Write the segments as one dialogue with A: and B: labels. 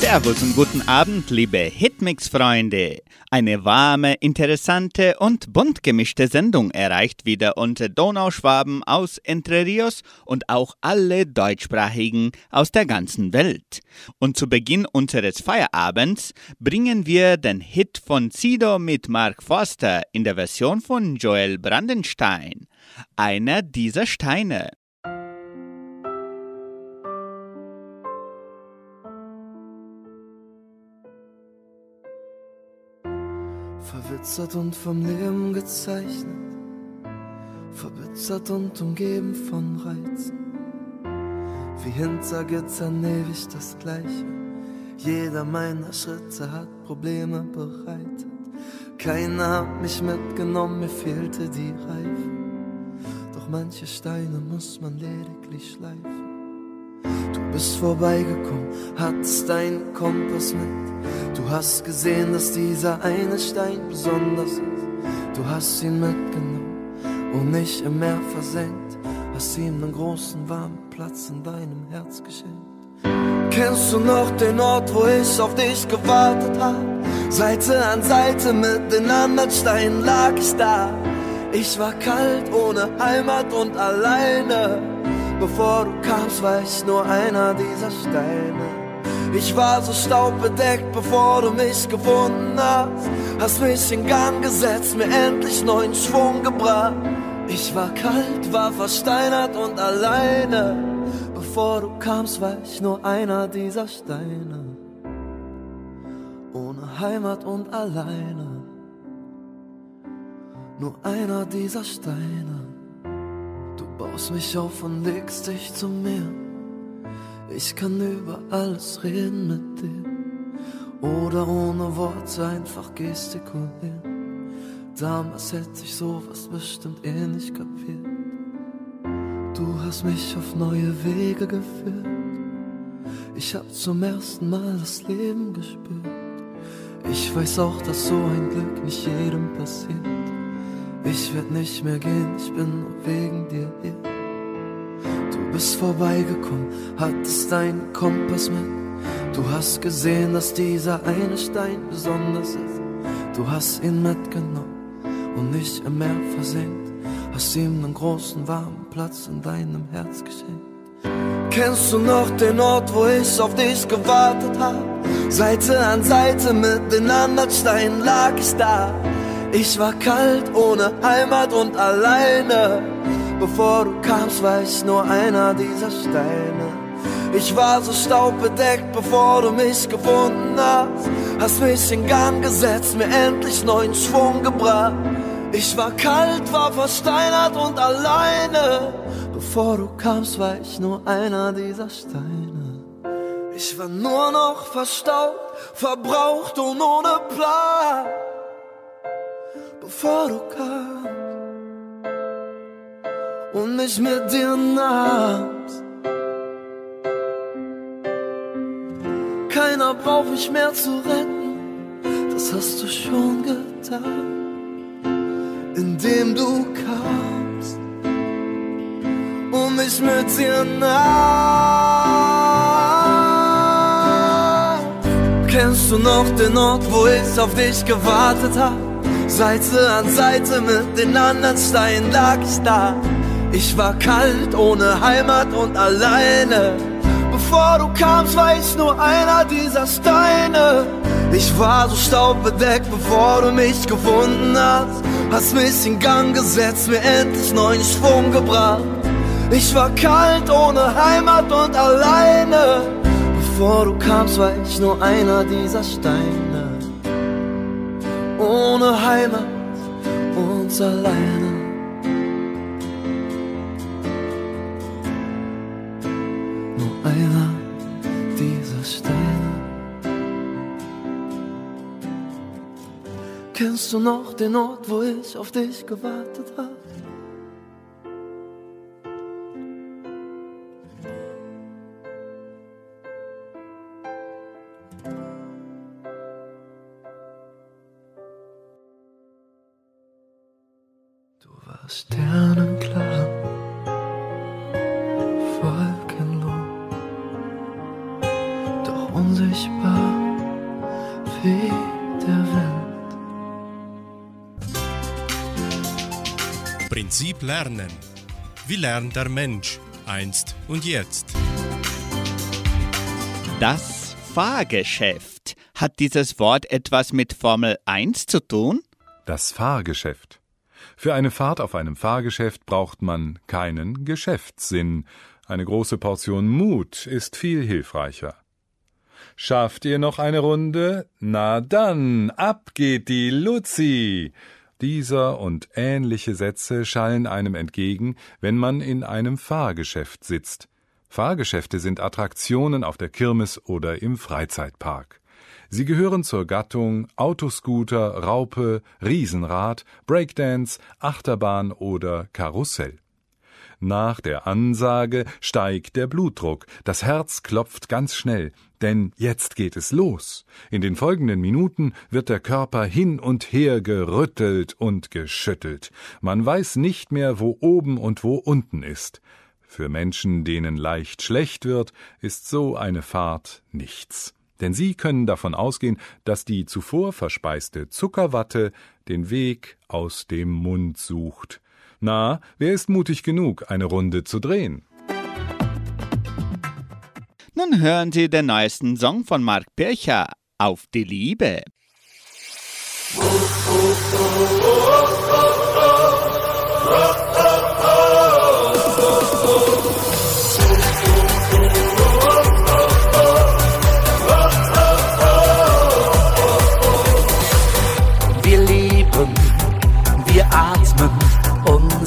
A: Servus und guten Abend, liebe Hitmix-Freunde. Eine warme, interessante und bunt gemischte Sendung erreicht wieder unsere Donauschwaben aus Entre Rios und auch alle Deutschsprachigen aus der ganzen Welt. Und zu Beginn unseres Feierabends bringen wir den Hit von Sido mit Mark Forster in der Version von Joel Brandenstein. Einer dieser Steine.
B: Verwitzert und vom Leben gezeichnet, verbitzert und umgeben von Reizen. Wie hinter Gittern ewig das Gleiche. Jeder meiner Schritte hat Probleme bereitet. Keiner hat mich mitgenommen, mir fehlte die Reife. Doch manche Steine muss man lediglich schleifen. Du bist vorbeigekommen, hattest deinen Kompass mit. Du hast gesehen, dass dieser eine Stein besonders ist. Du hast ihn mitgenommen und nicht im Meer versenkt. Hast ihm einen großen warmen Platz in deinem Herz geschenkt. Kennst du noch den Ort, wo ich auf dich gewartet hab? Seite an Seite mit den anderen Steinen lag ich da. Ich war kalt, ohne Heimat und alleine. Bevor du kamst, war ich nur einer dieser Steine. Ich war so staubbedeckt, bevor du mich gefunden hast. Hast mich in Gang gesetzt, mir endlich neuen Schwung gebracht. Ich war kalt, war versteinert und alleine. Bevor du kamst, war ich nur einer dieser Steine. Ohne Heimat und alleine. Nur einer dieser Steine. Baust mich auf und legst dich zu mir. Ich kann über alles reden mit dir oder ohne Worte einfach gestikulieren. Damals hätte ich sowas bestimmt eh nicht kapiert. Du hast mich auf neue Wege geführt. Ich hab zum ersten Mal das Leben gespürt. Ich weiß auch, dass so ein Glück nicht jedem passiert. Ich werd nicht mehr gehen, ich bin nur wegen dir hier. Bist vorbeigekommen, hattest deinen Kompass mit. Du hast gesehen, dass dieser eine Stein besonders ist. Du hast ihn mitgenommen und nicht im Meer versenkt. Hast ihm einen großen warmen Platz in deinem Herz geschenkt. Kennst du noch den Ort, wo ich auf dich gewartet hab? Seite an Seite mit den anderen Steinen lag ich da. Ich war kalt, ohne Heimat und alleine. Bevor du kamst, war ich nur einer dieser Steine. Ich war so staubbedeckt, bevor du mich gefunden hast. Hast mich in Gang gesetzt, mir endlich neuen Schwung gebracht. Ich war kalt, war versteinert und alleine. Bevor du kamst, war ich nur einer dieser Steine. Ich war nur noch verstaubt, verbraucht und ohne Plan. Bevor du kamst und mich mit dir nahmst. Keiner braucht mich mehr zu retten, das hast du schon getan, indem du kamst und mich mit dir nahmst. Kennst du noch den Ort, wo ich auf dich gewartet hab? Seite an Seite mit den anderen Steinen lag ich da. Ich war kalt, ohne Heimat und alleine. Bevor du kamst, war ich nur einer dieser Steine. Ich war so staubbedeckt, bevor du mich gefunden hast. Hast mich in Gang gesetzt, mir endlich neuen Schwung gebracht. Ich war kalt, ohne Heimat und alleine. Bevor du kamst, war ich nur einer dieser Steine. Ohne Heimat und alleine. Kennst du noch den Ort, wo ich auf dich gewartet hab? Du warst sternenklar, wolkenlos, doch unsichtbar
C: Prinzip Lernen. Wie lernt der Mensch einst und jetzt?
A: Das Fahrgeschäft. Hat dieses Wort etwas mit Formel 1 zu tun?
D: Das Fahrgeschäft. Für eine Fahrt auf einem Fahrgeschäft braucht man keinen Geschäftssinn. Eine große Portion Mut ist viel hilfreicher. Schafft ihr noch eine Runde? Na dann, ab geht die Luzi. Dieser und ähnliche Sätze schallen einem entgegen, wenn man in einem Fahrgeschäft sitzt. Fahrgeschäfte sind Attraktionen auf der Kirmes oder im Freizeitpark. Sie gehören zur Gattung Autoscooter, Raupe, Riesenrad, Breakdance, Achterbahn oder Karussell. Nach der Ansage steigt der Blutdruck, das Herz klopft ganz schnell, denn jetzt geht es los. In den folgenden Minuten wird der Körper hin und her gerüttelt und geschüttelt. Man weiß nicht mehr, wo oben und wo unten ist. Für Menschen, denen leicht schlecht wird, ist so eine Fahrt nichts denn sie können davon ausgehen, dass die zuvor verspeiste Zuckerwatte den Weg aus dem Mund sucht. Na, wer ist mutig genug, eine Runde zu drehen?
A: Nun hören Sie den neuesten Song von Mark Pircher, Auf die Liebe.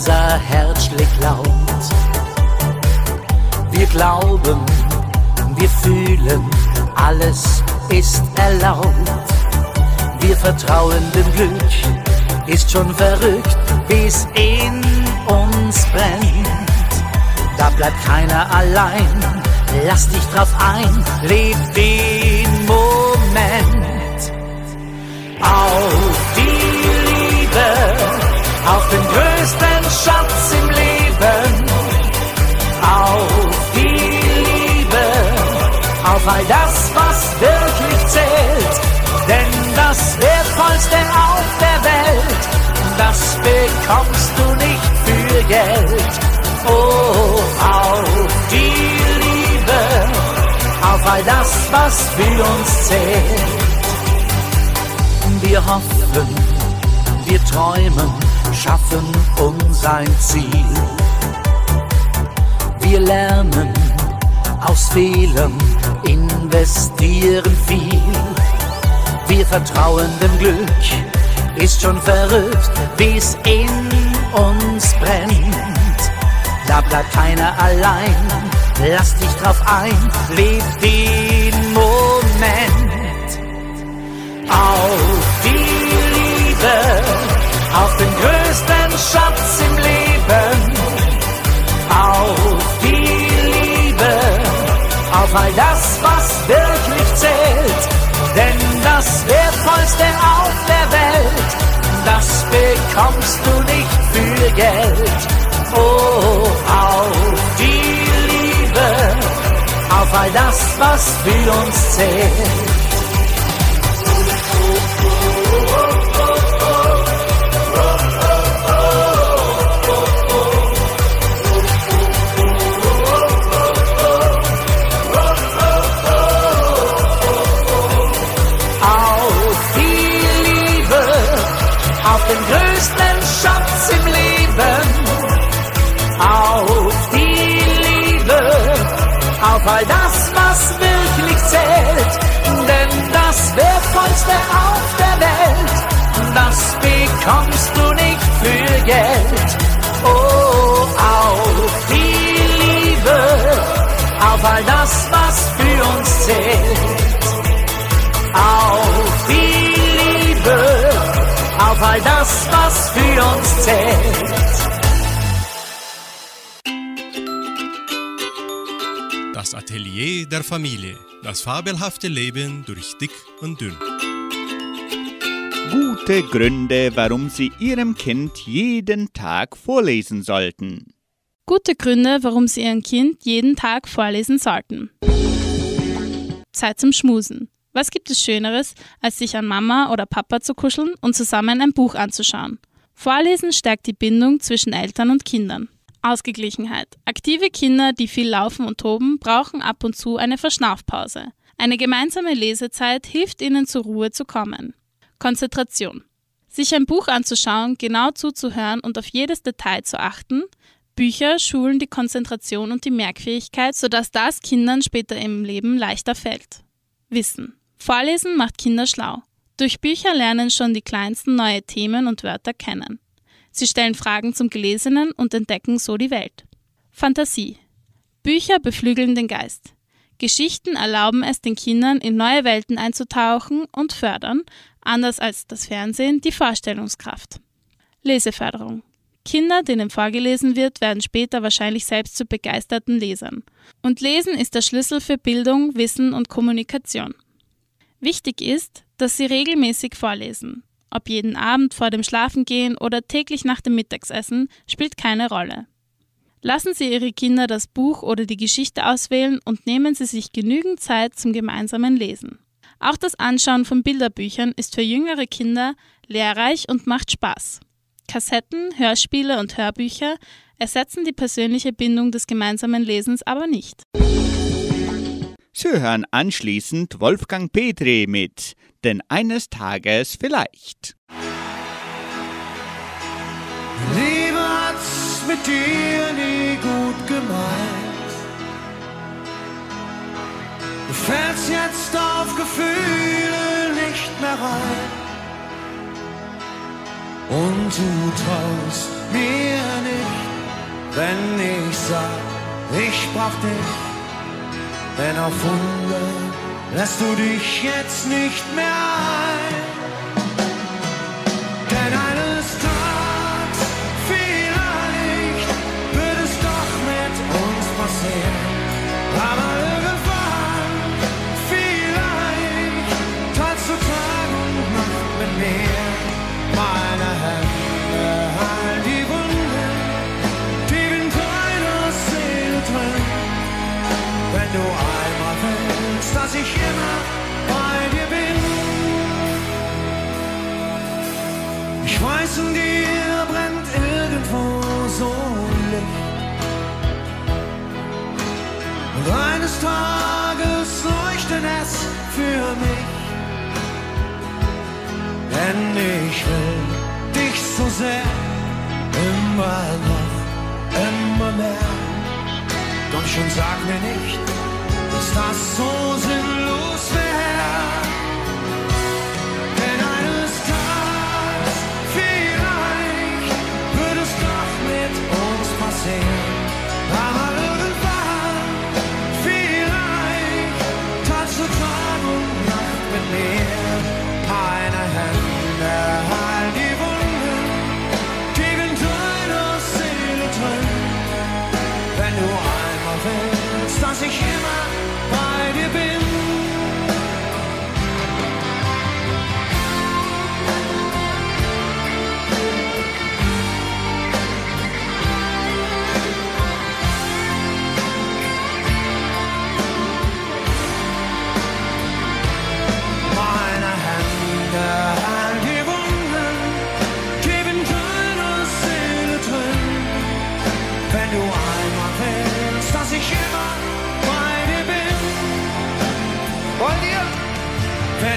E: Unser Herz schlägt laut. Wir glauben, wir fühlen, alles ist erlaubt. Wir vertrauen dem Glück, ist schon verrückt, wie's in uns brennt. Da bleibt keiner allein, lass dich drauf ein, leb den Moment auf die Liebe, auf den größten auf all das, was wirklich zählt, denn das Wertvollste auf der Welt, das bekommst du nicht für Geld. Oh, auf die Liebe, auf all das, was für uns zählt. Wir hoffen, wir träumen, schaffen uns ein Ziel. Wir lernen aus Fehlern, investieren viel. Wir vertrauen dem Glück, ist schon verrückt, wie's in uns brennt. Da bleibt keiner allein, lass dich drauf ein, leb den Moment auf die Liebe, auf den größten Schatz im Leben, auf auf all das, was wirklich zählt, denn das Wertvollste auf der Welt, das bekommst du nicht für Geld. Oh, auf die Liebe, auf all das, was für uns zählt.
C: Fabelhafte Leben durch dick und dünn.
A: gute Gründe, warum Sie Ihrem Kind jeden Tag vorlesen sollten.
F: Gute Gründe, warum Sie Ihrem Kind jeden Tag vorlesen sollten. Zeit zum Schmusen. Was gibt es Schöneres, als sich an Mama oder Papa zu kuscheln und zusammen ein Buch anzuschauen? Vorlesen stärkt die Bindung zwischen Eltern und Kindern. Ausgeglichenheit. Aktive Kinder, die viel laufen und toben, brauchen ab und zu eine Verschnaufpause. Eine gemeinsame Lesezeit hilft ihnen zur Ruhe zu kommen. Konzentration. Sich ein Buch anzuschauen, genau zuzuhören und auf jedes Detail zu achten. Bücher schulen die Konzentration und die Merkfähigkeit, sodass das Kindern später im Leben leichter fällt. Wissen. Vorlesen macht Kinder schlau. Durch Bücher lernen schon die Kleinsten neue Themen und Wörter kennen. Sie stellen Fragen zum Gelesenen und entdecken so die Welt. Fantasie. Bücher beflügeln den Geist. Geschichten erlauben es den Kindern, in neue Welten einzutauchen und fördern, anders als das Fernsehen, die Vorstellungskraft. Leseförderung. Kinder, denen vorgelesen wird, werden später wahrscheinlich selbst zu begeisterten Lesern. Und Lesen ist der Schlüssel für Bildung, Wissen und Kommunikation. Wichtig ist, dass sie regelmäßig vorlesen. Ob jeden Abend vor dem Schlafengehen oder täglich nach dem Mittagsessen, spielt keine Rolle. Lassen Sie Ihre Kinder das Buch oder die Geschichte auswählen und nehmen Sie sich genügend Zeit zum gemeinsamen Lesen. Auch das Anschauen von Bilderbüchern ist für jüngere Kinder lehrreich und macht Spaß. Kassetten, Hörspiele und Hörbücher ersetzen die persönliche Bindung des gemeinsamen Lesens aber nicht.
A: Sie hören anschließend Wolfgang Petri mit Denn eines Tages vielleicht.
G: Hat's mit dir nie gut gemeint. Du fällst jetzt auf Gefühle nicht mehr rein. Und du traust mir nicht, wenn ich sag, ich brauch dich. Denn auf Wunder lässt du dich jetzt nicht mehr ein. Du einmal willst, dass ich immer bei dir bin. Ich weiß, in dir brennt irgendwo so ein Licht. Und eines Tages leuchtet es für mich. Denn ich will dich so sehr, immer noch, immer mehr. Komm schon, sag mir nicht, dass das so sinnlos wäre.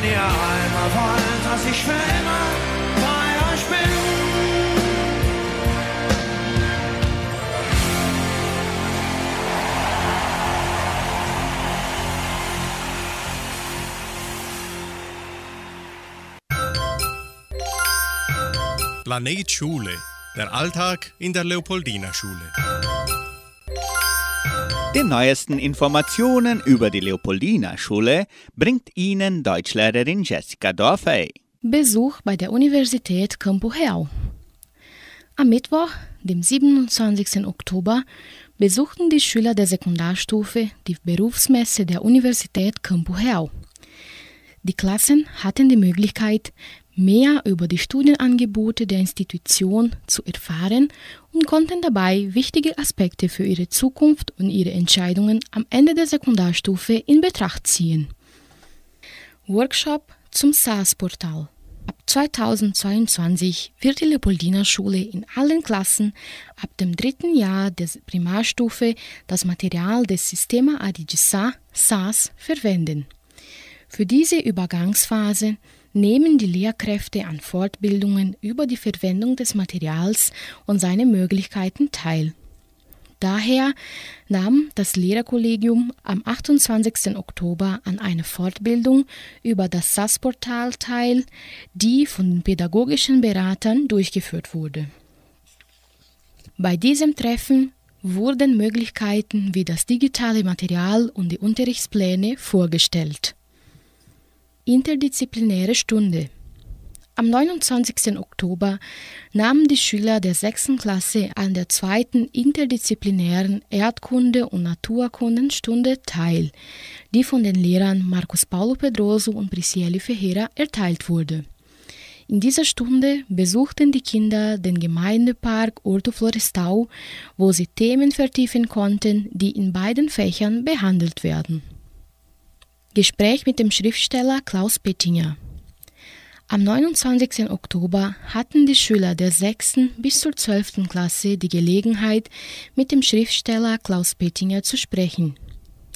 G: Wenn ihr einmal wollt, dass ich für immer bei euch bin.
C: Planet Schule. Der Alltag in der Leopoldina Schule.
A: Die neuesten Informationen über die Leopoldina Schule bringt Ihnen Deutschlehrerin Jessica Dorfey.
H: Besuch bei der Universität Campo Real. Am Mittwoch, dem 27. Oktober, besuchten die Schüler der Sekundarstufe die Berufsmesse der Universität Campo Real. Die Klassen hatten die Möglichkeit, mehr über die Studienangebote der Institution zu erfahren und konnten dabei wichtige Aspekte für ihre Zukunft und ihre Entscheidungen am Ende der Sekundarstufe in Betracht ziehen. Workshop zum SaaS-Portal. Ab 2022 wird die Leopoldina-Schule in allen Klassen ab dem dritten Jahr der Primarstufe das Material des Sistema Adigesa SAS verwenden. Für diese Übergangsphase nehmen die Lehrkräfte an Fortbildungen über die Verwendung des Materials und seine Möglichkeiten teil. Daher nahm das Lehrerkollegium am 28. Oktober an einer Fortbildung über das SAS-Portal teil, die von pädagogischen Beratern durchgeführt wurde. Bei diesem Treffen wurden Möglichkeiten wie das digitale Material und die Unterrichtspläne vorgestellt. Interdisziplinäre Stunde am 29. Oktober nahmen die Schüler der 6. Klasse an der zweiten interdisziplinären Erdkunde- und Naturkundenstunde teil, die von den Lehrern Marcos Paulo Pedroso und Priscieli Ferreira erteilt wurde. In dieser Stunde besuchten die Kinder den Gemeindepark Orto Florestau, wo sie Themen vertiefen konnten, die in beiden Fächern behandelt werden. Gespräch mit dem Schriftsteller Klaus Pettinger am 29. Oktober hatten die Schüler der 6. bis zur 12. Klasse die Gelegenheit, mit dem Schriftsteller Klaus Pettinger zu sprechen.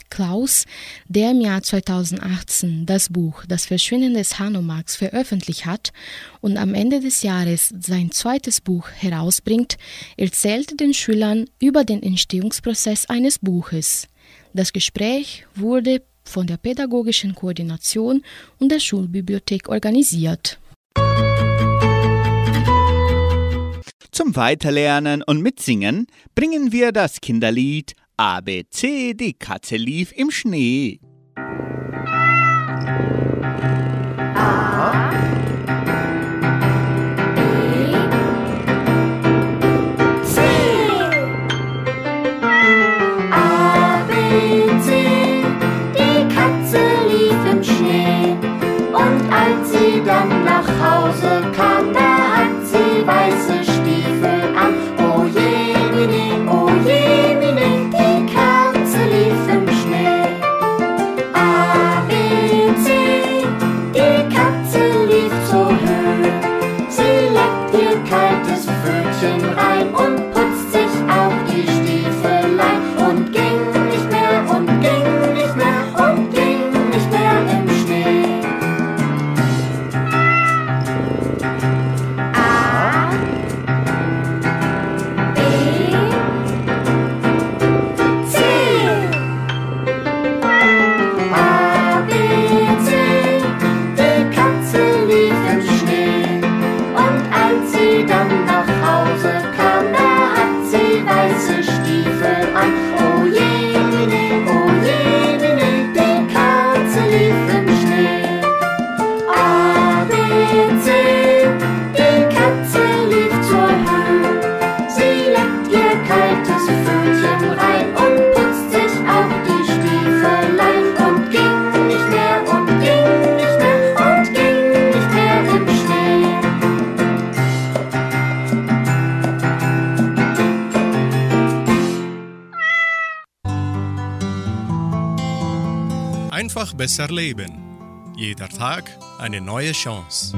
H: Klaus, der im Jahr 2018 das Buch Das Verschwinden des Hanomaks veröffentlicht hat und am Ende des Jahres sein zweites Buch herausbringt, erzählte den Schülern über den Entstehungsprozess eines Buches. Das Gespräch wurde von der pädagogischen Koordination und der Schulbibliothek organisiert.
A: Zum Weiterlernen und Mitsingen bringen wir das Kinderlied ABC, die Katze lief im Schnee.
C: Besser leben. Jeder Tag eine neue Chance.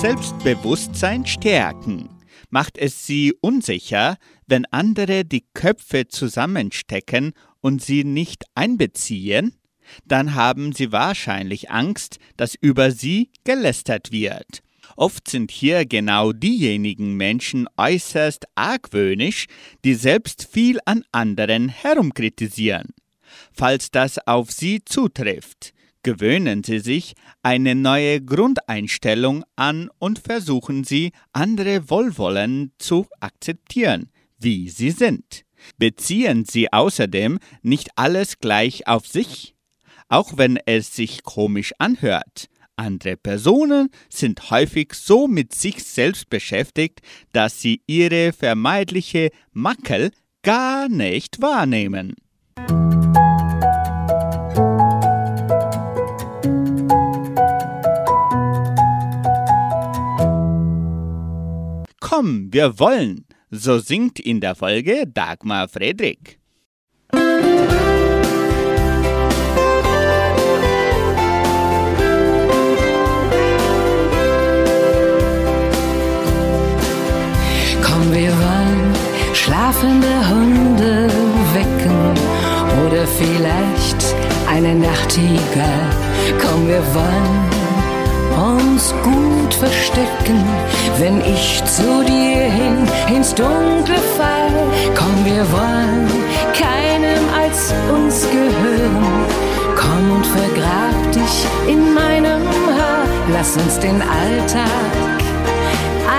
A: Selbstbewusstsein stärken. Macht es Sie unsicher, wenn andere die Köpfe zusammenstecken und Sie nicht einbeziehen? Dann haben Sie wahrscheinlich Angst, dass über Sie gelästert wird. Oft sind hier genau diejenigen Menschen äußerst argwöhnisch, die selbst viel an anderen herumkritisieren falls das auf Sie zutrifft. Gewöhnen Sie sich eine neue Grundeinstellung an und versuchen Sie, andere wohlwollend zu akzeptieren, wie sie sind. Beziehen Sie außerdem nicht alles gleich auf sich, auch wenn es sich komisch anhört. Andere Personen sind häufig so mit sich selbst beschäftigt, dass sie ihre vermeidliche Makel gar nicht wahrnehmen. Komm, wir wollen. So singt in der Folge Dagmar Friedrich.
I: Komm, wir wollen schlafende Hunde wecken oder vielleicht eine Nachtigall. Komm, wir wollen uns gut verstecken, wenn ich zu dir hin ins Dunkle fall. Komm, wir wollen keinem als uns gehören. Komm und vergrab dich in meinem Haar. Lass uns den Alltag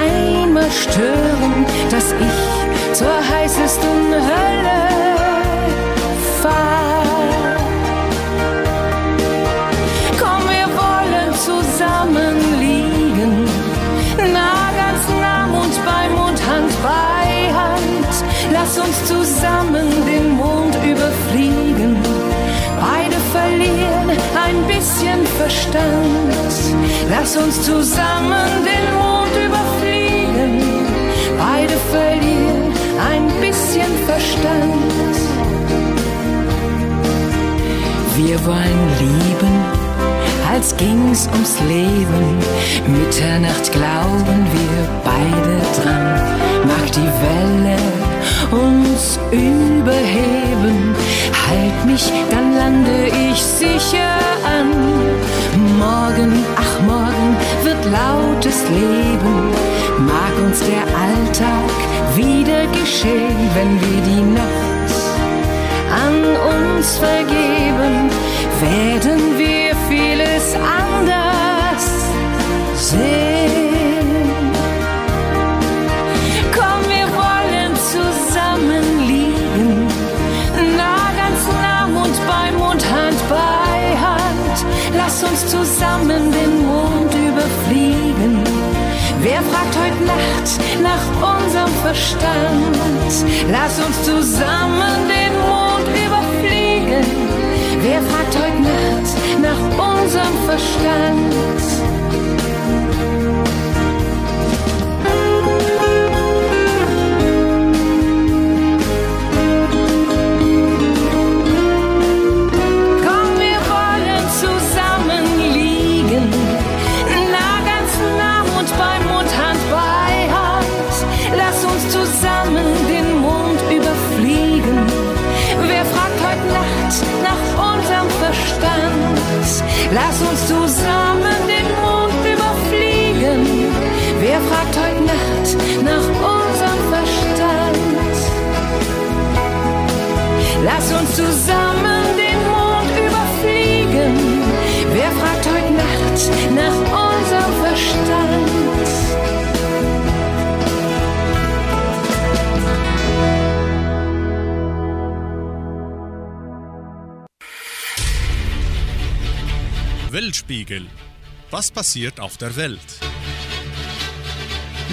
I: einmal stören, dass ich zur heißesten Hölle fahr. Lass uns zusammen den Mond überfliegen. Beide verlieren ein bisschen Verstand. Lass uns zusammen den Mond überfliegen. Beide verlieren ein bisschen Verstand. Wir wollen lieben, als ging's ums Leben. Mitternacht glauben wir beide dran. Mag die Welle uns überheben, halt mich, dann lande ich sicher an. Morgen, ach morgen wird lautes Leben. Mag uns der Alltag wieder geschehen, wenn wir die Nacht an uns vergeben, werden wir vieles anders sehen. Zusammen den Mond überfliegen. Wer fragt heute Nacht nach unserem Verstand? Lass uns zusammen den Mond überfliegen. Wer fragt heute Nacht nach unserem Verstand?
C: Weltspiegel. Was passiert auf der Welt?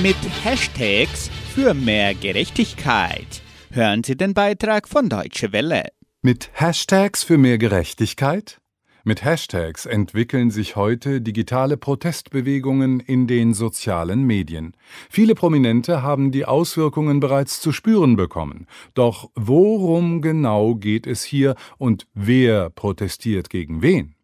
A: Mit Hashtags für mehr Gerechtigkeit. Hören Sie den Beitrag von Deutsche Welle.
D: Mit Hashtags für mehr Gerechtigkeit? Mit Hashtags entwickeln sich heute digitale Protestbewegungen in den sozialen Medien. Viele Prominente haben die Auswirkungen bereits zu spüren bekommen. Doch worum genau geht es hier und wer protestiert gegen wen?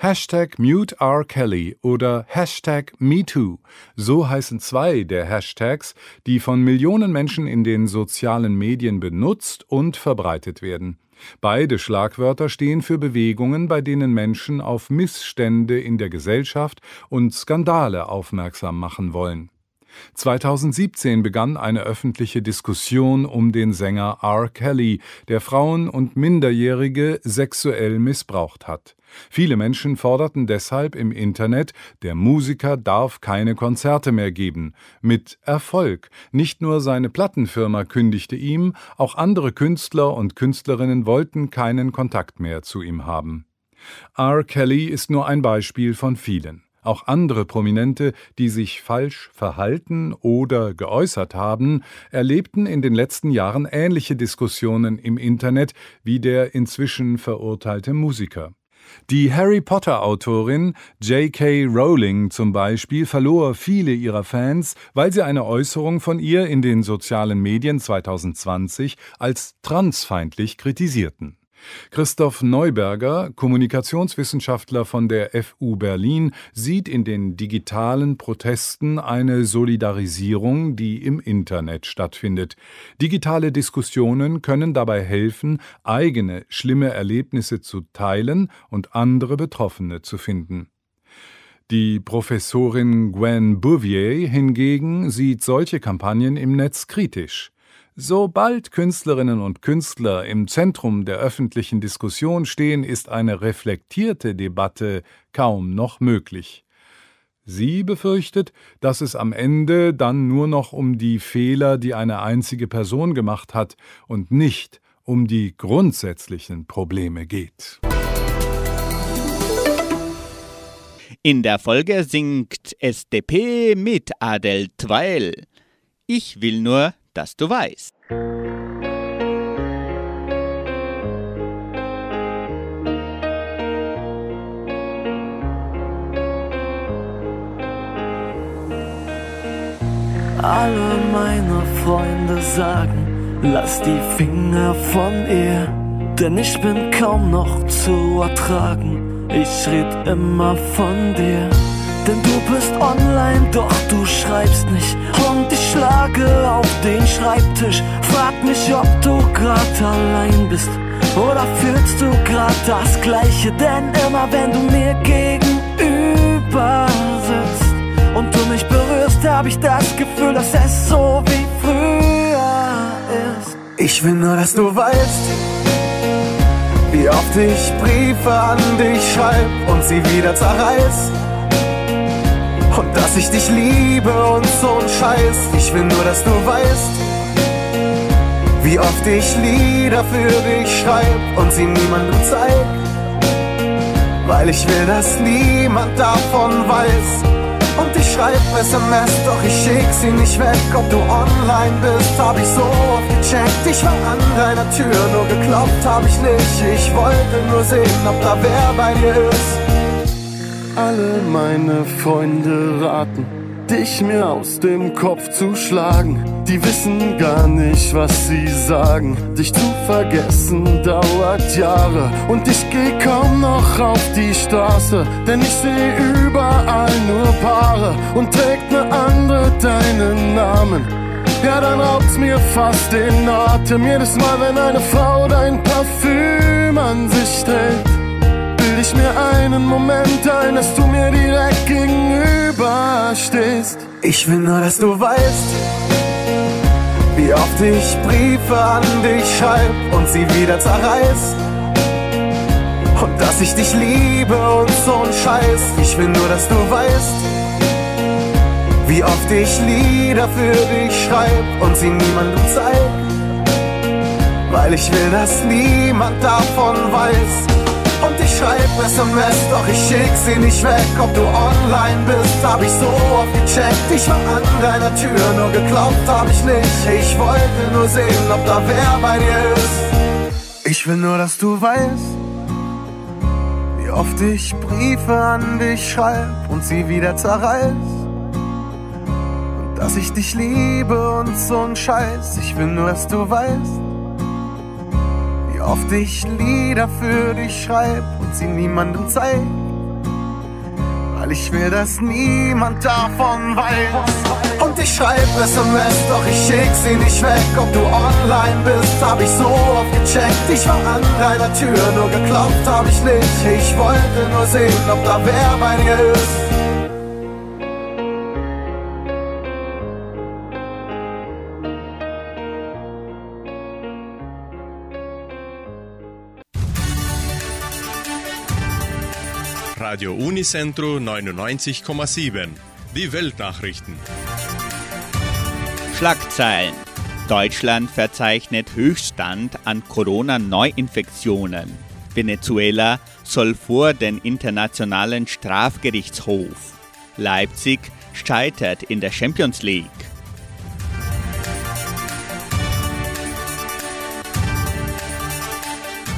D: Hashtag Mute R. Kelly oder Hashtag MeToo. So heißen zwei der Hashtags, die von Millionen Menschen in den sozialen Medien benutzt und verbreitet werden. Beide Schlagwörter stehen für Bewegungen, bei denen Menschen auf Missstände in der Gesellschaft und Skandale aufmerksam machen wollen. 2017 begann eine öffentliche Diskussion um den Sänger R. Kelly, der Frauen und Minderjährige sexuell missbraucht hat. Viele Menschen forderten deshalb im Internet, der Musiker darf keine Konzerte mehr geben. Mit Erfolg. Nicht nur seine Plattenfirma kündigte ihm, auch andere Künstler und Künstlerinnen wollten keinen Kontakt mehr zu ihm haben. R. Kelly ist nur ein Beispiel von vielen. Auch andere Prominente, die sich falsch verhalten oder geäußert haben, erlebten in den letzten Jahren ähnliche Diskussionen im Internet wie der inzwischen verurteilte Musiker. Die Harry Potter-Autorin J.K. Rowling zum Beispiel verlor viele ihrer Fans, weil sie eine Äußerung von ihr in den sozialen Medien 2020 als transfeindlich kritisierten. Christoph Neuberger, Kommunikationswissenschaftler von der FU Berlin, sieht in den digitalen Protesten eine Solidarisierung, die im Internet stattfindet. Digitale Diskussionen können dabei helfen, eigene schlimme Erlebnisse zu teilen und andere Betroffene zu finden. Die Professorin Gwen Bouvier hingegen sieht solche Kampagnen im Netz kritisch. Sobald Künstlerinnen und Künstler im Zentrum der öffentlichen Diskussion stehen, ist eine reflektierte Debatte kaum noch möglich. Sie befürchtet, dass es am Ende dann nur noch um die Fehler, die eine einzige Person gemacht hat, und nicht um die grundsätzlichen Probleme geht.
A: In der Folge singt SDP mit Adel Tweil. Ich will nur dass du weißt.
J: Alle meine Freunde sagen, lass die Finger von ihr, denn ich bin kaum noch zu ertragen. Ich red immer von dir. Denn du bist online, doch du schreibst nicht. Und ich schlage auf den Schreibtisch. Frag mich, ob du grad allein bist. Oder fühlst du grad das Gleiche? Denn immer wenn du mir gegenüber sitzt und du mich berührst, hab ich das Gefühl, dass es so wie früher ist. Ich will nur, dass du weißt, wie oft ich Briefe an dich schreib und sie wieder zerreiß. Und dass ich dich liebe und so ein Scheiß. Ich will nur, dass du weißt, wie oft ich Lieder für dich schreib und sie niemandem zeig. Weil ich will, dass niemand davon weiß. Und ich schreib SMS, doch ich schick sie nicht weg. Ob du online bist, hab ich so oft gecheckt. Ich war an deiner Tür, nur geklopft hab ich nicht. Ich wollte nur sehen, ob da wer bei dir ist. Alle meine Freunde raten, dich mir aus dem Kopf zu schlagen. Die wissen gar nicht, was sie sagen. Dich zu vergessen dauert Jahre und ich geh kaum noch auf die Straße, denn ich seh überall nur Paare und trägt ne andere deinen Namen. Ja, dann raubt's mir fast den Atem jedes Mal, wenn eine Frau dein Parfüm an sich trägt bild ich mir einen Moment ein, dass du mir direkt gegenüber. Ich will nur, dass du weißt, wie oft ich Briefe an dich schreib und sie wieder zerreiß. Und dass ich dich liebe und so ein Scheiß. Ich will nur, dass du weißt, wie oft ich Lieder für dich schreib und sie niemandem zeig. Weil ich will, dass niemand davon weiß. Und ich schreib SMS, doch ich schick sie nicht weg. Ob du online bist, hab ich so oft gecheckt. Ich war an deiner Tür, nur geklopft hab ich nicht. Ich wollte nur sehen, ob da wer bei dir ist. Ich will nur, dass du weißt, wie oft ich Briefe an dich schreib und sie wieder zerreiß. Dass ich dich liebe und so ein Scheiß. Ich will nur, dass du weißt oft ich Lieder für dich schreib und sie niemandem zeig. Weil ich will, dass niemand davon weiß. Und ich schreib SMS, doch ich schick sie nicht weg. Ob du online bist, hab ich so oft gecheckt. Ich war an deiner Tür, nur geklopft hab ich nicht. Ich wollte nur sehen, ob da wer bei dir ist.
C: Radio Unicentro 99,7. Die Weltnachrichten.
A: Schlagzeilen. Deutschland verzeichnet Höchststand an Corona-Neuinfektionen. Venezuela soll vor den Internationalen Strafgerichtshof. Leipzig scheitert in der Champions League.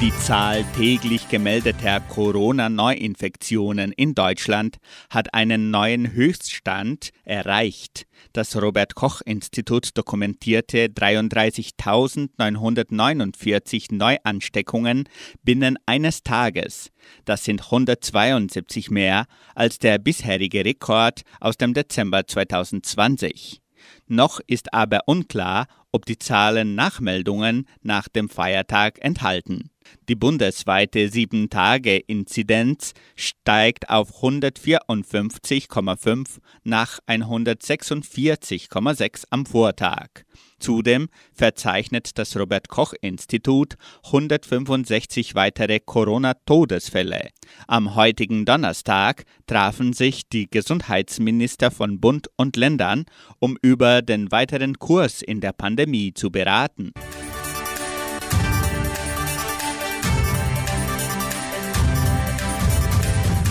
A: Die Zahl täglich gemeldeter Corona-Neuinfektionen in Deutschland hat einen neuen Höchststand erreicht. Das Robert Koch Institut dokumentierte 33.949 Neuansteckungen binnen eines Tages. Das sind 172 mehr als der bisherige Rekord aus dem Dezember 2020. Noch ist aber unklar, ob die Zahlen Nachmeldungen nach dem Feiertag enthalten. Die bundesweite 7-Tage-Inzidenz steigt auf 154,5 nach 146,6 am Vortag. Zudem verzeichnet das Robert Koch Institut 165 weitere Corona-Todesfälle. Am heutigen Donnerstag trafen sich die Gesundheitsminister von Bund und Ländern, um über den weiteren Kurs in der Pandemie zu beraten.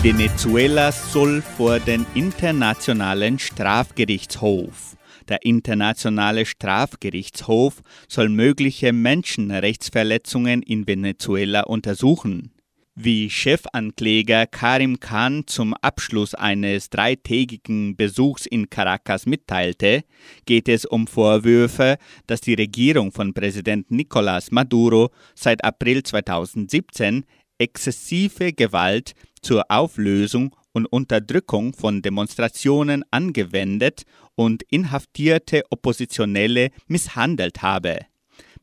A: Venezuela soll vor den Internationalen Strafgerichtshof. Der Internationale Strafgerichtshof soll mögliche Menschenrechtsverletzungen in Venezuela untersuchen. Wie Chefankläger Karim Khan zum Abschluss eines dreitägigen Besuchs in Caracas mitteilte, geht es um Vorwürfe, dass die Regierung von Präsident Nicolás Maduro seit April 2017 exzessive Gewalt zur Auflösung und Unterdrückung von Demonstrationen angewendet und inhaftierte Oppositionelle misshandelt habe.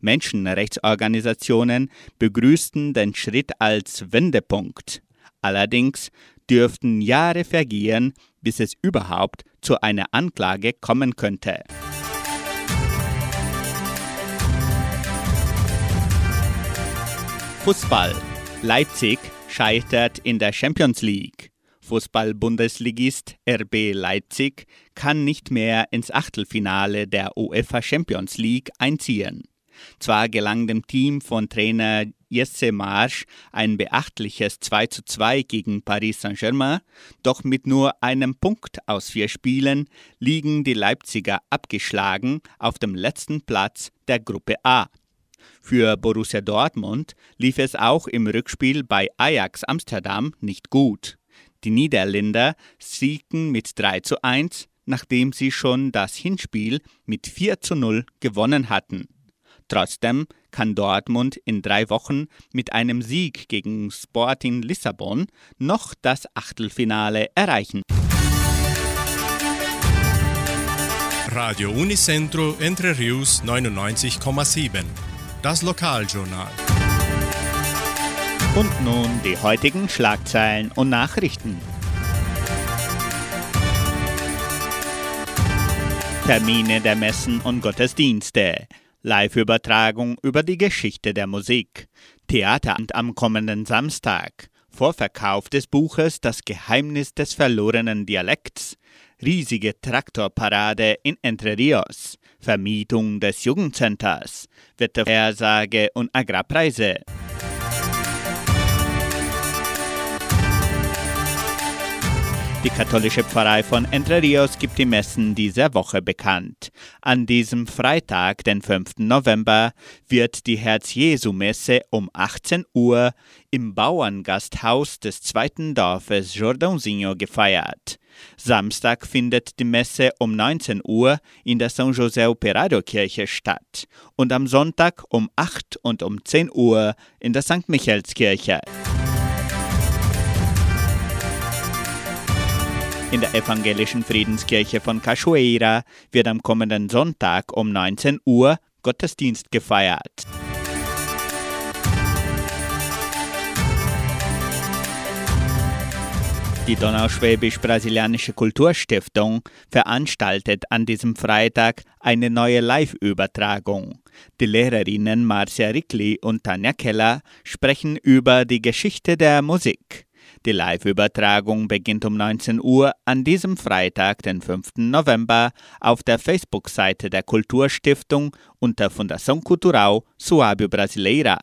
A: Menschenrechtsorganisationen begrüßten den Schritt als Wendepunkt. Allerdings dürften Jahre vergehen, bis es überhaupt zu einer Anklage kommen könnte. Fußball. Leipzig scheitert in der Champions League. Fußball-Bundesligist RB Leipzig kann nicht mehr ins Achtelfinale der UEFA Champions League einziehen. Zwar gelang dem Team von Trainer Jesse Marsch ein beachtliches 2:2 gegen Paris Saint-Germain, doch mit nur einem Punkt aus vier Spielen liegen die Leipziger abgeschlagen auf dem letzten Platz der Gruppe A. Für Borussia Dortmund lief es auch im Rückspiel bei Ajax Amsterdam nicht gut. Die Niederländer siegten mit 3 zu 1, nachdem sie schon das Hinspiel mit 4 zu 0 gewonnen hatten. Trotzdem kann Dortmund in drei Wochen mit einem Sieg gegen Sporting Lissabon noch das Achtelfinale erreichen.
C: Radio Unicentro Entre Rius 99,7. Das Lokaljournal.
A: Und nun die heutigen Schlagzeilen und Nachrichten. Termine der Messen und Gottesdienste. Live-Übertragung über die Geschichte der Musik. Theateramt am kommenden Samstag. Vorverkauf des Buches Das Geheimnis des verlorenen Dialekts. Riesige Traktorparade in Entre Rios. Vermietung des Jugendcenters. Wettervorhersage und Agrarpreise. Die katholische Pfarrei von Entre Rios gibt die Messen dieser Woche bekannt. An diesem Freitag, den 5. November, wird die Herz-Jesu-Messe um 18 Uhr im Bauerngasthaus des zweiten Dorfes Jordãozinho gefeiert. Samstag findet die Messe um 19 Uhr in der San José Operario Kirche statt und am Sonntag um 8 und um 10 Uhr in der St. Michaelskirche. In der evangelischen Friedenskirche von Cachoeira wird am kommenden Sonntag um 19 Uhr Gottesdienst gefeiert. Die Donauschwäbisch-Brasilianische Kulturstiftung veranstaltet an diesem Freitag eine neue Live-Übertragung. Die Lehrerinnen Marcia Rickli und Tanja Keller sprechen über die Geschichte der Musik. Die Live-Übertragung beginnt um 19 Uhr an diesem Freitag, den 5. November, auf der Facebook-Seite der Kulturstiftung unter Fundação Cultural Suábio Brasileira.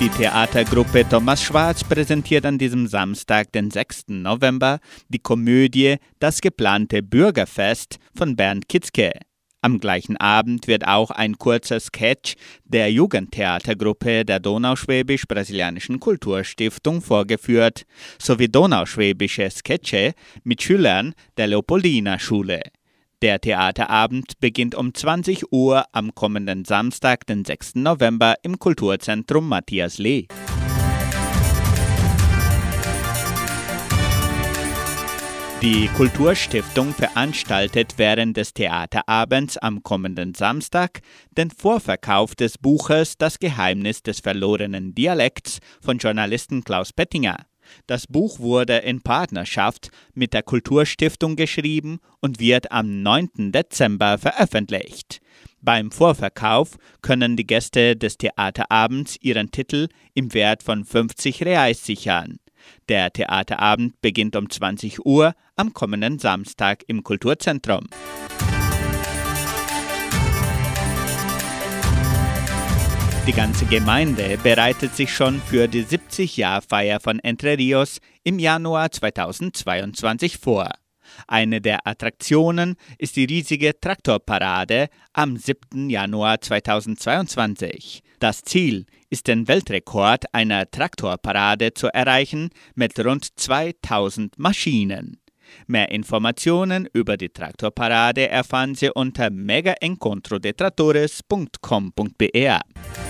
A: Die Theatergruppe Thomas Schwarz präsentiert an diesem Samstag, den 6. November, die Komödie Das geplante Bürgerfest von Bernd Kitzke. Am gleichen Abend wird auch ein kurzer Sketch der Jugendtheatergruppe der Donauschwäbisch-Brasilianischen Kulturstiftung vorgeführt, sowie donauschwäbische Sketche mit Schülern der Leopoldina-Schule. Der Theaterabend beginnt um 20 Uhr am kommenden Samstag, den 6. November im Kulturzentrum Matthias Lee. Die Kulturstiftung veranstaltet während des Theaterabends am kommenden Samstag den Vorverkauf des Buches Das Geheimnis des verlorenen Dialekts von Journalisten Klaus Pettinger. Das Buch wurde in Partnerschaft mit der Kulturstiftung geschrieben und wird am 9. Dezember veröffentlicht. Beim Vorverkauf können die Gäste des Theaterabends ihren Titel im Wert von 50 Reais sichern. Der Theaterabend beginnt um 20 Uhr am kommenden Samstag im Kulturzentrum. Die ganze Gemeinde bereitet sich schon für die 70-Jahr-Feier von Entre Rios im Januar 2022 vor. Eine der Attraktionen ist die riesige Traktorparade am 7. Januar 2022. Das Ziel ist den Weltrekord einer Traktorparade zu erreichen mit rund 2000 Maschinen. Mehr Informationen über die Traktorparade erfahren Sie unter megaencontrodetratores.com.br.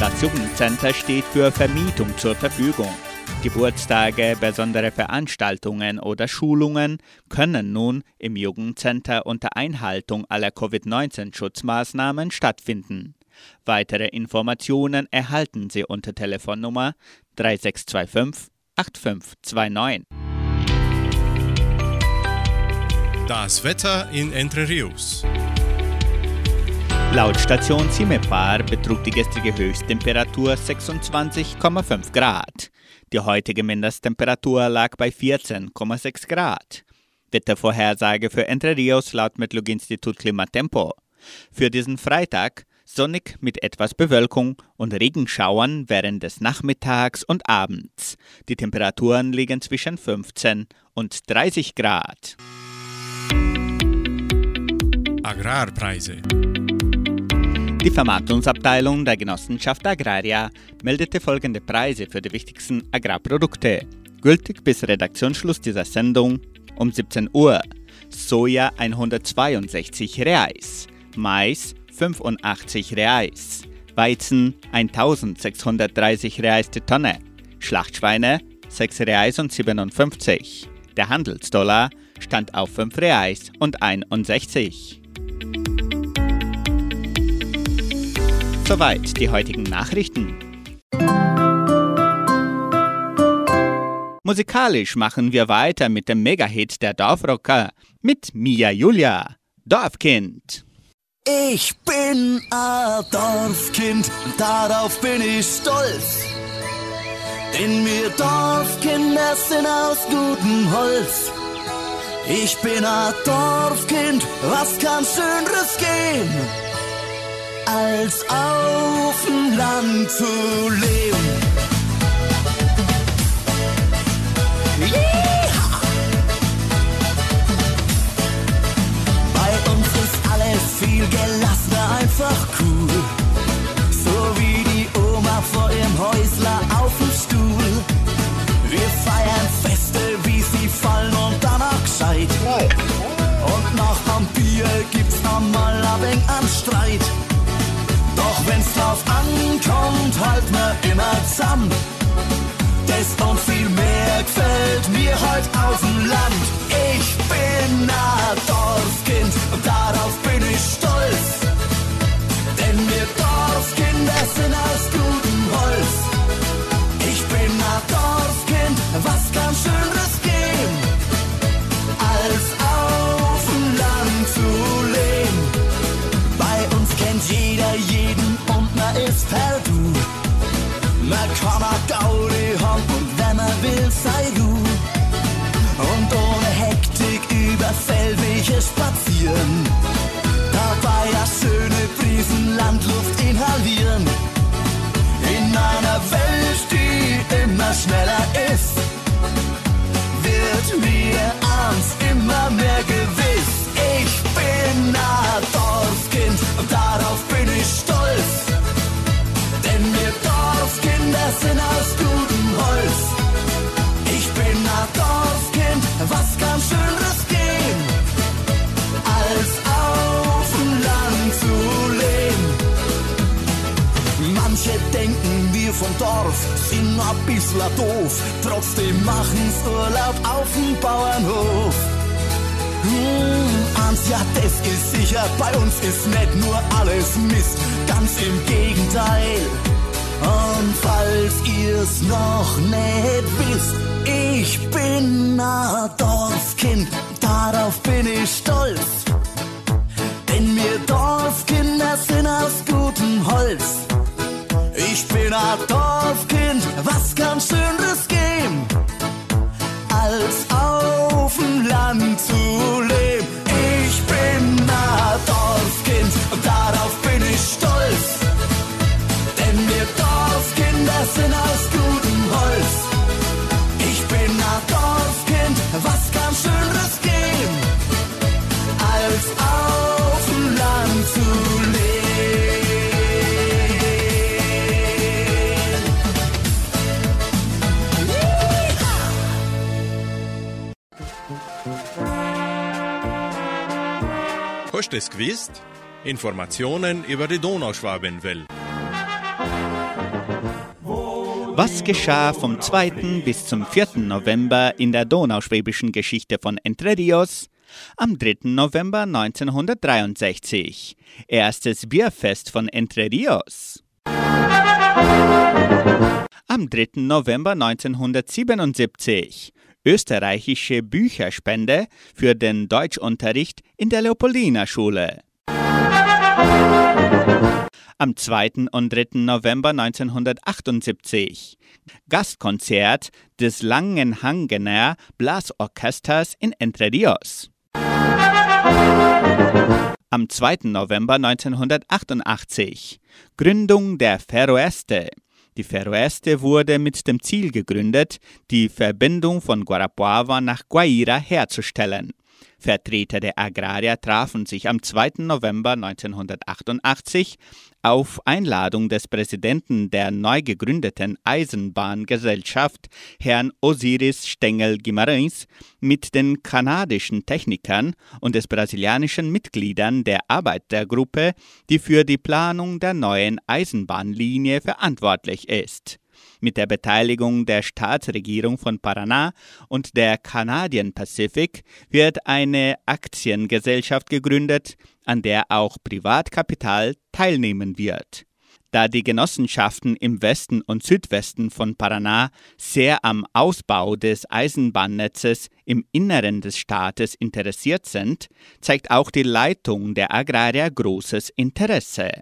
A: Das Jugendcenter steht für Vermietung zur Verfügung. Geburtstage, besondere Veranstaltungen oder Schulungen können nun im Jugendcenter unter Einhaltung aller Covid-19-Schutzmaßnahmen stattfinden. Weitere Informationen erhalten Sie unter Telefonnummer 3625 8529.
C: Das Wetter in Entre Rios.
A: Laut Station Cimepar betrug die gestrige Höchsttemperatur 26,5 Grad. Die heutige Mindesttemperatur lag bei 14,6 Grad. Wettervorhersage für Entre Rios laut Metlog-Institut Klimatempo. Für diesen Freitag sonnig mit etwas Bewölkung und Regenschauern während des Nachmittags und Abends. Die Temperaturen liegen zwischen 15 und 30 Grad.
C: Agrarpreise.
A: Die Vermarktungsabteilung der Genossenschaft Agraria meldete folgende Preise für die wichtigsten Agrarprodukte. Gültig bis Redaktionsschluss dieser Sendung um 17 Uhr. Soja 162 Reais, Mais 85 Reais, Weizen 1630 Reais die Tonne, Schlachtschweine 6 Reais und 57. Der Handelsdollar stand auf 5 Reais und 61. Soweit die heutigen Nachrichten. Musikalisch machen wir weiter mit dem Megahit der Dorfrocker mit Mia Julia, Dorfkind.
K: Ich bin ein Dorfkind, darauf bin ich stolz. Denn wir Dorfkinder sind aus gutem Holz. Ich bin ein Dorfkind, was kann schöneres gehen? Als auf dem Land zu leben. Yeehaw! Bei uns ist alles viel gelassener, einfach cool. So wie die Oma vor ihrem Häusler auf dem Stuhl. Wir feiern Feste, wie sie fallen und danach gescheit. Und nach am Bier gibt's nochmal ein wenig an Streit. Wenn's drauf ankommt, halt mir immer zusammen. Das und viel mehr gefällt mir halt auf dem Land. Ich bin ein Dorfkind alles Mist, ganz im Gegenteil. Und falls ihr's noch nicht wisst, ich bin ein Dorfkind, darauf bin ich stolz.
C: Hast es gewusst? Informationen über die Donauschwabenwelle.
A: Was geschah vom 2. bis zum 4. November in der donauschwäbischen Geschichte von Entre Rios? Am 3. November 1963. Erstes Bierfest von Entre Rios. Am 3. November 1977. Österreichische Bücherspende für den Deutschunterricht in der Leopoldina-Schule. Am 2. und 3. November 1978 Gastkonzert des Langenhangener Blasorchesters in Entre Rios. Am 2. November 1988 Gründung der Ferroeste. Die Ferroeste wurde mit dem Ziel gegründet, die Verbindung von Guarapuava nach Guaira herzustellen. Vertreter der Agrarier trafen sich am 2. November 1988 auf Einladung des Präsidenten der neu gegründeten Eisenbahngesellschaft, Herrn Osiris Stengel Guimarães, mit den kanadischen Technikern und des brasilianischen Mitgliedern der Arbeitergruppe, die für die Planung der neuen Eisenbahnlinie verantwortlich ist mit der Beteiligung der Staatsregierung von Paraná und der Canadian Pacific wird eine Aktiengesellschaft gegründet, an der auch Privatkapital teilnehmen wird. Da die Genossenschaften im Westen und Südwesten von Paraná sehr am Ausbau des Eisenbahnnetzes im Inneren des Staates interessiert sind, zeigt auch die Leitung der Agrarier großes Interesse.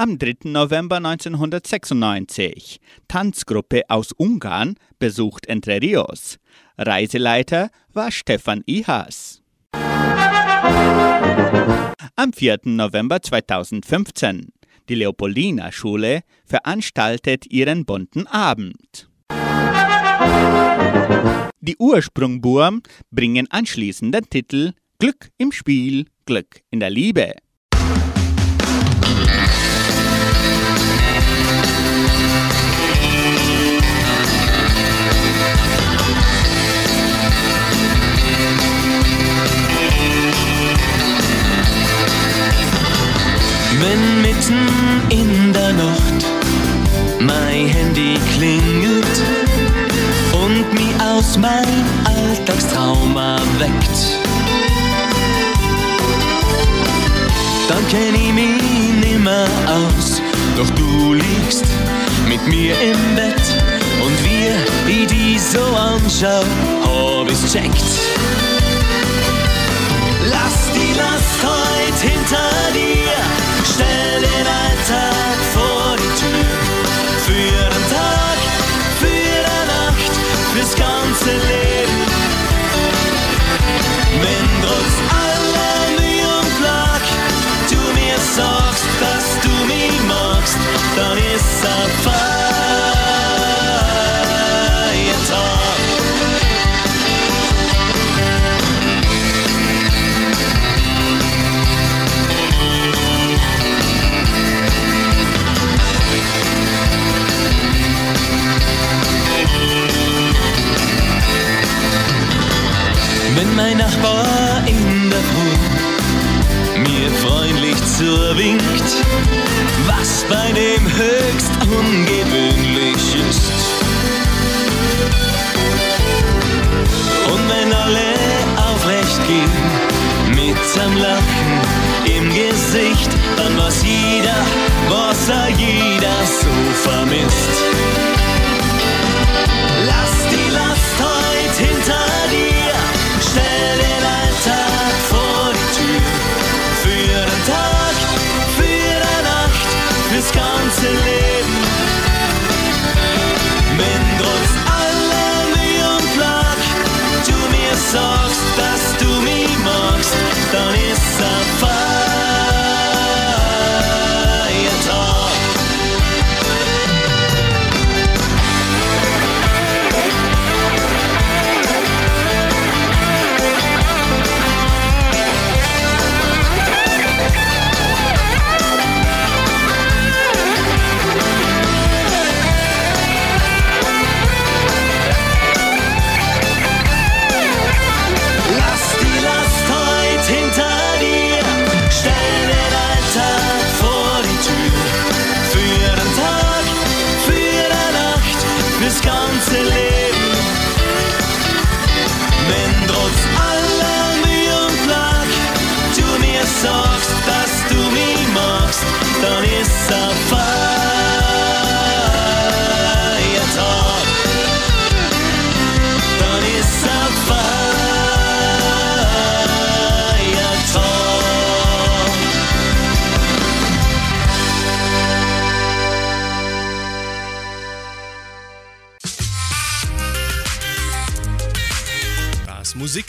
A: Am 3. November 1996. Tanzgruppe aus Ungarn besucht Entre Rios. Reiseleiter war Stefan Ihas. Am 4. November 2015. Die Leopoldina-Schule veranstaltet ihren bunten Abend. Die Ursprungburm bringen anschließend den Titel Glück im Spiel, Glück in der Liebe.
L: Mich aus meinem Alltagstraum erweckt, dann kenn ich mich nimmer aus, doch du liegst mit mir im Bett. Und wie ich die so anschaue, hab ich's checkt. Lass die Last heut hinter dir. Stell den Alltag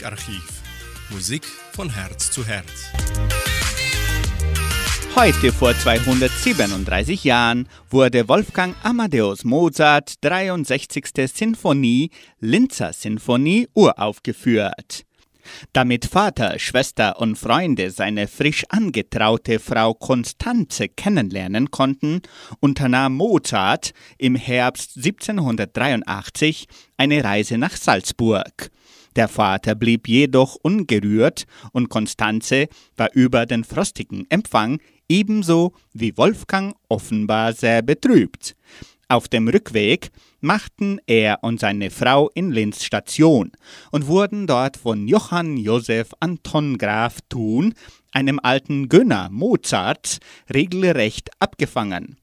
C: Musikarchiv. Musik von Herz zu Herz.
A: Heute vor 237 Jahren wurde Wolfgang Amadeus Mozart 63. Sinfonie, Linzer Sinfonie, uraufgeführt. Damit Vater, Schwester und Freunde seine frisch angetraute Frau Konstanze kennenlernen konnten, unternahm Mozart im Herbst 1783 eine Reise nach Salzburg. Der Vater blieb jedoch ungerührt und Konstanze war über den frostigen Empfang ebenso wie Wolfgang offenbar sehr betrübt. Auf dem Rückweg machten er und seine Frau in Linz Station und wurden dort von Johann Josef Anton Graf Thun, einem alten Gönner Mozarts, regelrecht abgefangen.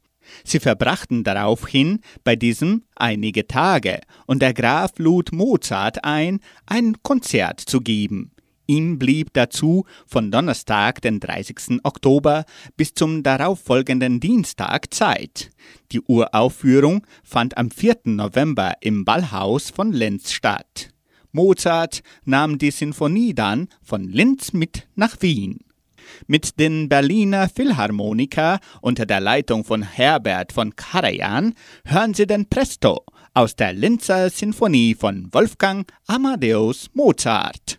A: Sie verbrachten daraufhin bei diesem einige Tage, und der Graf lud Mozart ein, ein Konzert zu geben. Ihm blieb dazu von Donnerstag, den 30. Oktober, bis zum darauffolgenden Dienstag Zeit. Die Uraufführung fand am 4. November im Ballhaus von Linz statt. Mozart nahm die Sinfonie dann von Linz mit nach Wien. Mit den Berliner Philharmoniker unter der Leitung von Herbert von Karajan hören Sie den Presto aus der Linzer Sinfonie von Wolfgang Amadeus Mozart.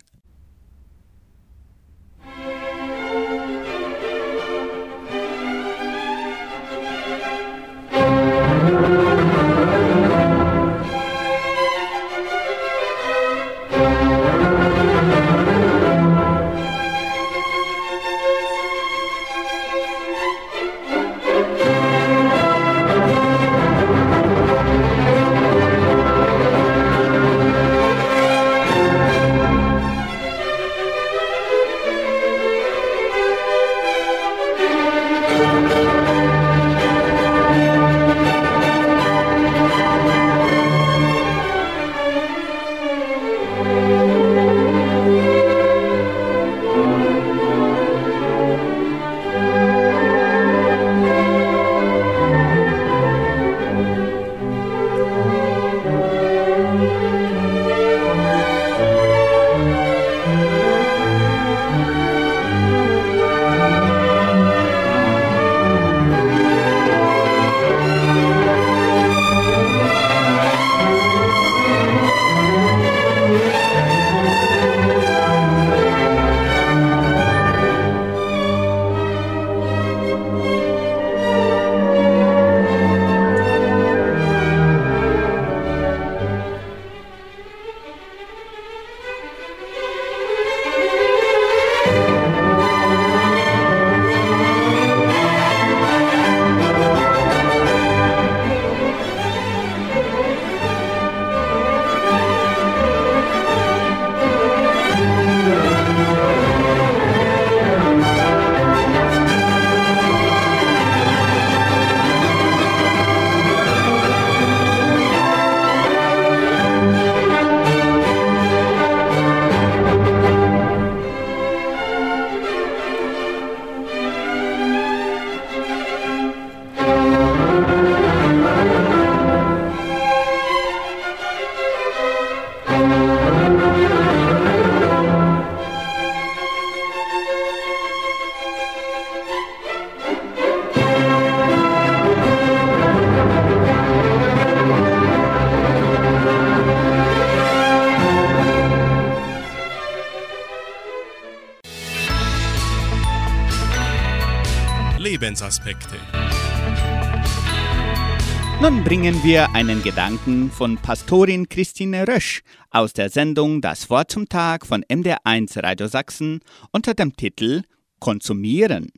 A: bringen wir einen Gedanken von Pastorin Christine Rösch aus der Sendung Das Wort zum Tag von MDR1 Radio Sachsen unter dem Titel Konsumieren.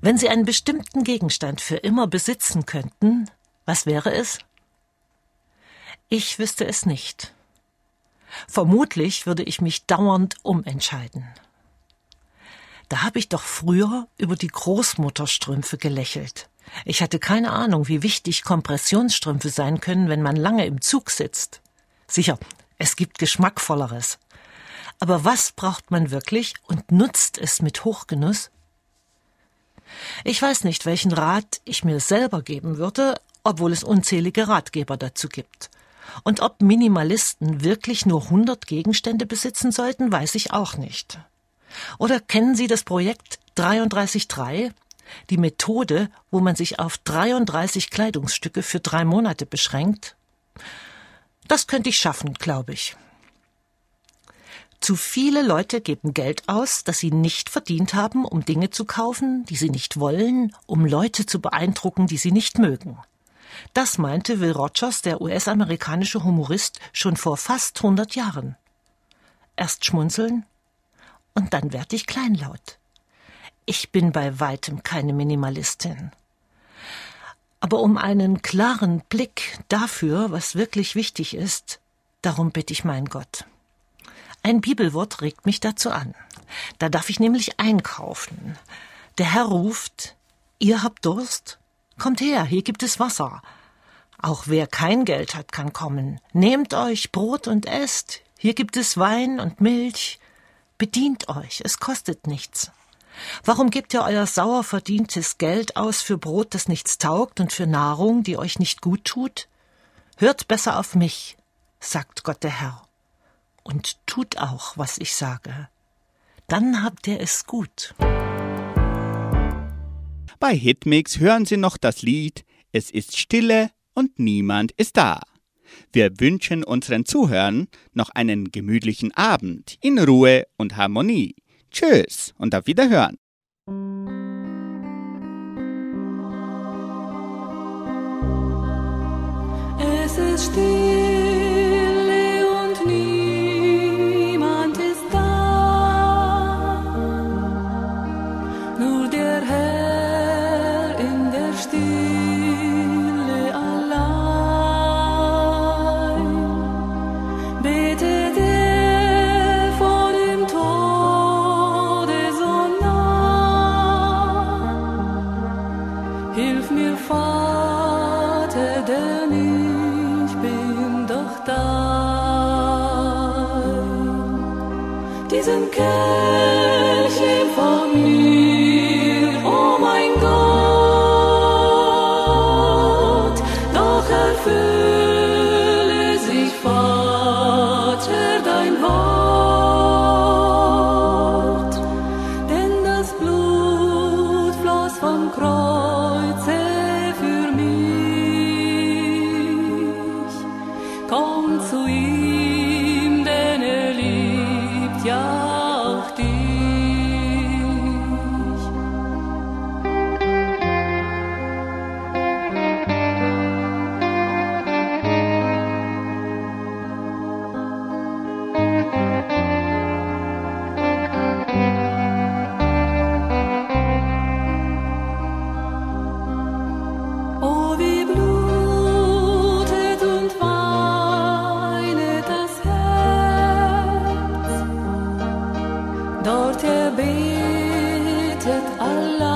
M: Wenn Sie einen bestimmten Gegenstand für immer besitzen könnten, was wäre es? Ich wüsste es nicht. Vermutlich würde ich mich dauernd umentscheiden. Da habe ich doch früher über die Großmutterstrümpfe gelächelt. Ich hatte keine Ahnung, wie wichtig Kompressionsstrümpfe sein können, wenn man lange im Zug sitzt. Sicher, es gibt geschmackvolleres. Aber was braucht man wirklich und nutzt es mit Hochgenuss? Ich weiß nicht, welchen Rat ich mir selber geben würde, obwohl es unzählige Ratgeber dazu gibt. Und ob Minimalisten wirklich nur 100 Gegenstände besitzen sollten, weiß ich auch nicht. Oder kennen Sie das Projekt 333, die Methode, wo man sich auf 33 Kleidungsstücke für drei Monate beschränkt, das könnte ich schaffen, glaube ich. Zu viele Leute geben Geld aus, das sie nicht verdient haben, um Dinge zu kaufen, die sie nicht wollen, um Leute zu beeindrucken, die sie nicht mögen. Das meinte Will Rogers, der US-amerikanische Humorist, schon vor fast 100 Jahren. Erst schmunzeln und dann werde ich kleinlaut. Ich bin bei weitem keine Minimalistin. Aber um einen klaren Blick dafür, was wirklich wichtig ist, darum bitte ich meinen Gott. Ein Bibelwort regt mich dazu an. Da darf ich nämlich einkaufen. Der Herr ruft, ihr habt Durst? Kommt her, hier gibt es Wasser. Auch wer kein Geld hat, kann kommen. Nehmt euch Brot und esst. Hier gibt es Wein und Milch. Bedient euch, es kostet nichts. Warum gebt ihr euer sauer verdientes Geld aus für Brot, das nichts taugt, und für Nahrung, die euch nicht gut tut? Hört besser auf mich, sagt Gott der Herr, und tut auch, was ich sage. Dann habt ihr es gut.
A: Bei Hitmix hören Sie noch das Lied Es ist Stille und niemand ist da. Wir wünschen unseren Zuhörern noch einen gemütlichen Abend in Ruhe und Harmonie. Tschüss und auf Wiederhören.
I: Es ist still. altijd alleen.